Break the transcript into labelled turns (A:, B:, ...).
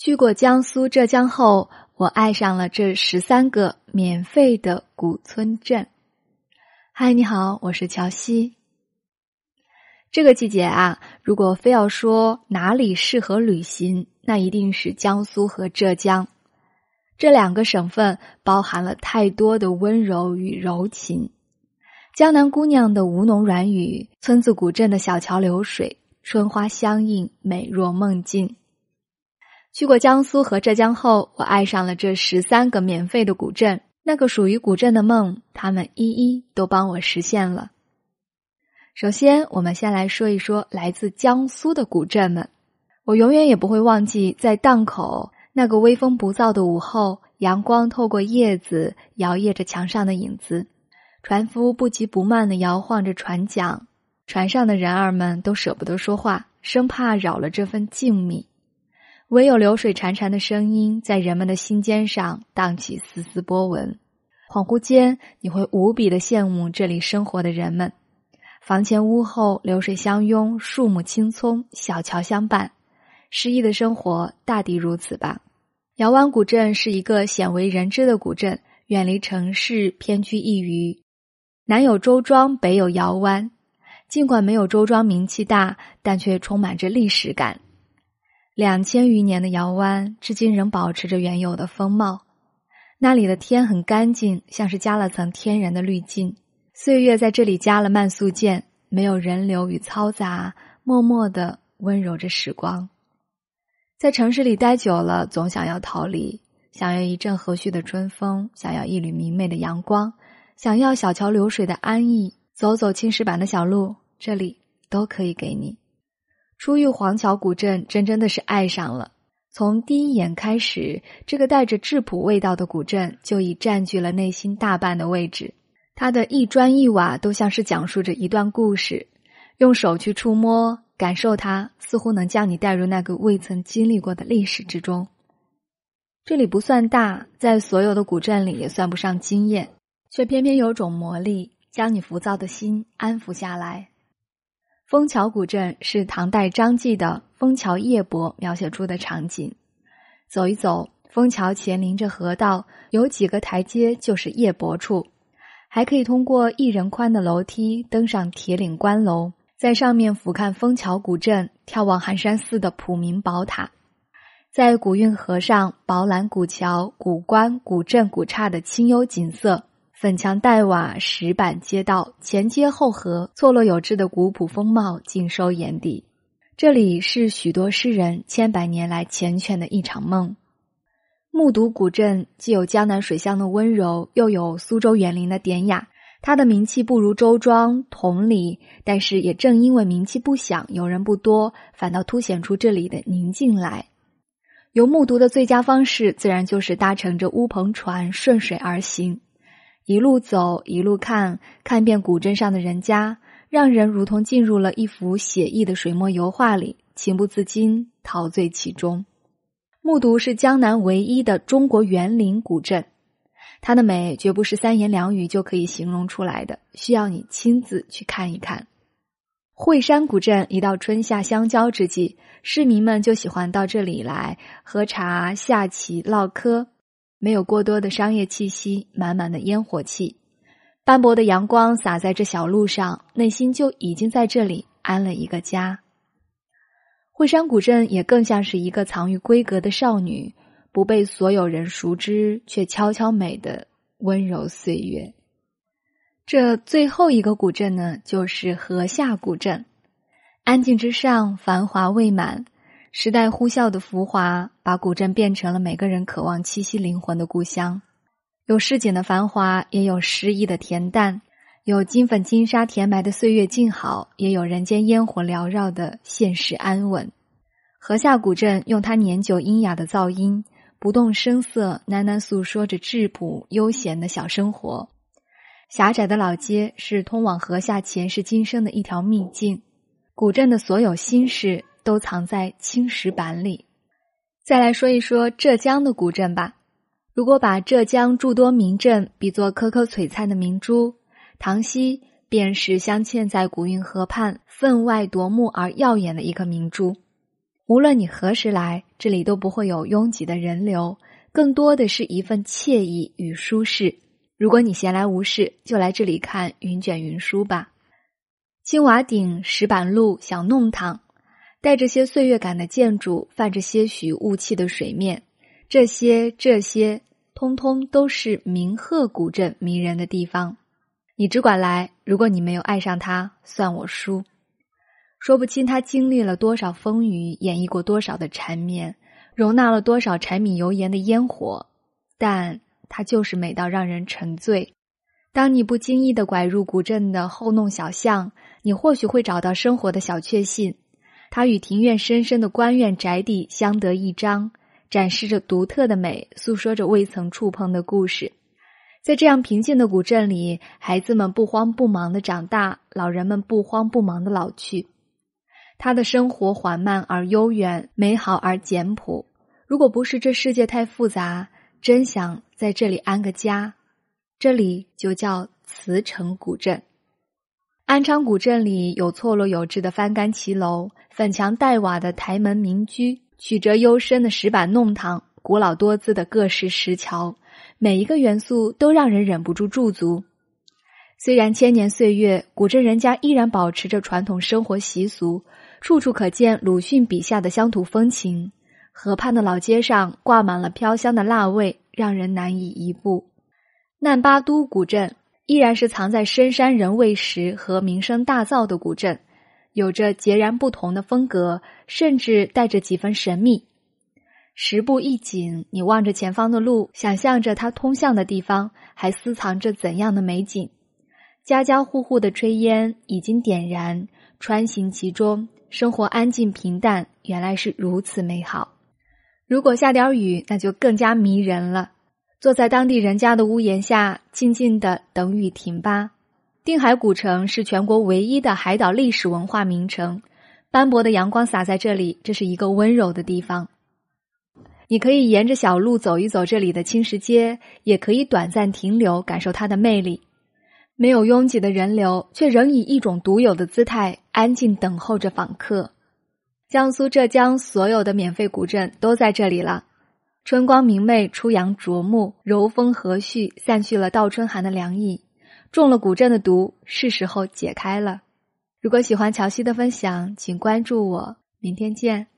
A: 去过江苏、浙江后，我爱上了这十三个免费的古村镇。嗨，你好，我是乔西。这个季节啊，如果非要说哪里适合旅行，那一定是江苏和浙江。这两个省份包含了太多的温柔与柔情。江南姑娘的吴侬软语，村子古镇的小桥流水，春花相映，美若梦境。去过江苏和浙江后，我爱上了这十三个免费的古镇。那个属于古镇的梦，他们一一都帮我实现了。首先，我们先来说一说来自江苏的古镇们。我永远也不会忘记，在档口那个微风不燥的午后，阳光透过叶子摇曳着墙上的影子，船夫不急不慢的摇晃着船桨，船上的人儿们都舍不得说话，生怕扰了这份静谧。唯有流水潺潺的声音，在人们的心尖上荡起丝丝波纹。恍惚间，你会无比的羡慕这里生活的人们。房前屋后，流水相拥，树木青葱，小桥相伴，诗意的生活大抵如此吧。姚湾古镇是一个鲜为人知的古镇，远离城市，偏居一隅。南有周庄，北有姚湾。尽管没有周庄名气大，但却充满着历史感。两千余年的窑湾，至今仍保持着原有的风貌。那里的天很干净，像是加了层天然的滤镜。岁月在这里加了慢速键，没有人流与嘈杂，默默的温柔着时光。在城市里待久了，总想要逃离，想要一阵和煦的春风，想要一缕明媚的阳光，想要小桥流水的安逸。走走青石板的小路，这里都可以给你。初遇黄桥古镇，真真的是爱上了。从第一眼开始，这个带着质朴味道的古镇就已占据了内心大半的位置。它的一砖一瓦都像是讲述着一段故事。用手去触摸、感受它，似乎能将你带入那个未曾经历过的历史之中。这里不算大，在所有的古镇里也算不上惊艳，却偏偏有种魔力，将你浮躁的心安抚下来。枫桥古镇是唐代张继的《枫桥夜泊》描写出的场景。走一走，枫桥前临着河道，有几个台阶就是夜泊处，还可以通过一人宽的楼梯登上铁岭关楼，在上面俯瞰枫桥古镇，眺望寒山寺的普明宝塔，在古运河上饱览古桥、古关、古镇、古刹的清幽景色。粉墙黛瓦、石板街道，前街后合，错落有致的古朴风貌尽收眼底。这里是许多诗人千百年来缱绻的一场梦。木渎古镇既有江南水乡的温柔，又有苏州园林的典雅。它的名气不如周庄、同里，但是也正因为名气不响，游人不多，反倒凸显出这里的宁静来。游木渎的最佳方式，自然就是搭乘着乌篷船顺水而行。一路走，一路看，看遍古镇上的人家，让人如同进入了一幅写意的水墨油画里，情不自禁陶醉其中。木渎是江南唯一的中国园林古镇，它的美绝不是三言两语就可以形容出来的，需要你亲自去看一看。惠山古镇一到春夏相交之际，市民们就喜欢到这里来喝茶、下棋、唠嗑。没有过多的商业气息，满满的烟火气，斑驳的阳光洒在这小路上，内心就已经在这里安了一个家。惠山古镇也更像是一个藏于闺阁的少女，不被所有人熟知，却悄悄美的温柔岁月。这最后一个古镇呢，就是河下古镇，安静之上，繁华未满。时代呼啸的浮华，把古镇变成了每个人渴望栖息灵魂的故乡。有市井的繁华，也有诗意的恬淡；有金粉金沙填埋的岁月静好，也有人间烟火缭绕的现实安稳。河下古镇用它年久阴雅的噪音，不动声色，喃喃诉说着质朴悠闲的小生活。狭窄的老街是通往河下前世今生的一条秘境。古镇的所有心事。都藏在青石板里。再来说一说浙江的古镇吧。如果把浙江诸多名镇比作颗颗璀璨的明珠，塘溪便是镶嵌在古运河畔、分外夺目而耀眼的一颗明珠。无论你何时来，这里都不会有拥挤的人流，更多的是一份惬意与舒适。如果你闲来无事，就来这里看云卷云舒吧。青瓦顶、石板路、小弄堂，带着些岁月感的建筑，泛着些许雾气的水面，这些这些，通通都是明鹤古镇迷人的地方。你只管来，如果你没有爱上它，算我输。说不清他经历了多少风雨，演绎过多少的缠绵，容纳了多少柴米油盐的烟火，但它就是美到让人沉醉。当你不经意的拐入古镇的后弄小巷，你或许会找到生活的小确幸。它与庭院深深的官院宅邸相得益彰，展示着独特的美，诉说着未曾触碰的故事。在这样平静的古镇里，孩子们不慌不忙的长大，老人们不慌不忙的老去。他的生活缓慢而悠远，美好而简朴。如果不是这世界太复杂，真想在这里安个家。这里就叫慈城古镇。安昌古镇里有错落有致的翻干骑楼、粉墙黛瓦的台门民居、曲折幽深的石板弄堂、古老多姿的各式石桥，每一个元素都让人忍不住驻足。虽然千年岁月，古镇人家依然保持着传统生活习俗。处处可见鲁迅笔下的乡土风情，河畔的老街上挂满了飘香的腊味，让人难以移步。难巴都古镇依然是藏在深山人未识和名声大噪的古镇，有着截然不同的风格，甚至带着几分神秘。十步一景，你望着前方的路，想象着它通向的地方还私藏着怎样的美景。家家户户的炊烟已经点燃，穿行其中。生活安静平淡，原来是如此美好。如果下点雨，那就更加迷人了。坐在当地人家的屋檐下，静静的等雨停吧。定海古城是全国唯一的海岛历史文化名城，斑驳的阳光洒在这里，这是一个温柔的地方。你可以沿着小路走一走这里的青石街，也可以短暂停留，感受它的魅力。没有拥挤的人流，却仍以一种独有的姿态安静等候着访客。江苏、浙江所有的免费古镇都在这里了。春光明媚，初阳灼目，柔风和煦，散去了倒春寒的凉意。中了古镇的毒，是时候解开了。如果喜欢乔西的分享，请关注我。明天见。